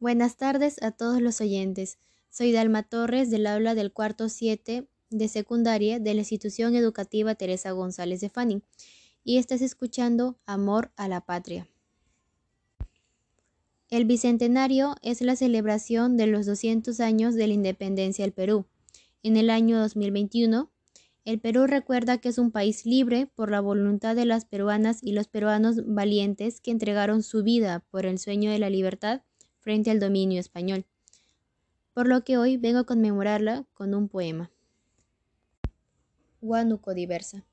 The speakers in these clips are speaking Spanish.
Buenas tardes a todos los oyentes. Soy Dalma Torres del aula del cuarto 7 de secundaria de la institución educativa Teresa González de Fanning y estás escuchando Amor a la Patria. El Bicentenario es la celebración de los 200 años de la independencia del Perú. En el año 2021, el Perú recuerda que es un país libre por la voluntad de las peruanas y los peruanos valientes que entregaron su vida por el sueño de la libertad frente al dominio español. Por lo que hoy vengo a conmemorarla con un poema. Huánuco diversa.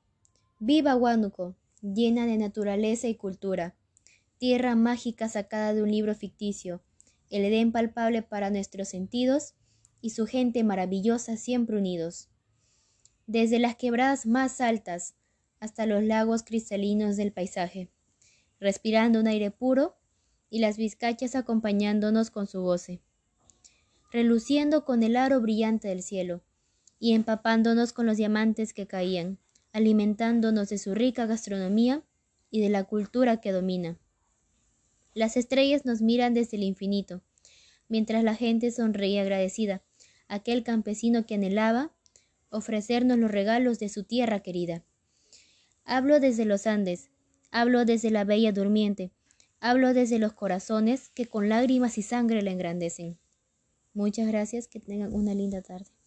Viva Huánuco, llena de naturaleza y cultura tierra mágica sacada de un libro ficticio, el Edén palpable para nuestros sentidos y su gente maravillosa siempre unidos. Desde las quebradas más altas hasta los lagos cristalinos del paisaje, respirando un aire puro y las vizcachas acompañándonos con su goce, reluciendo con el aro brillante del cielo y empapándonos con los diamantes que caían, alimentándonos de su rica gastronomía y de la cultura que domina. Las estrellas nos miran desde el infinito, mientras la gente sonreía agradecida, aquel campesino que anhelaba ofrecernos los regalos de su tierra querida. Hablo desde los Andes, hablo desde la bella durmiente, hablo desde los corazones que con lágrimas y sangre la engrandecen. Muchas gracias, que tengan una linda tarde.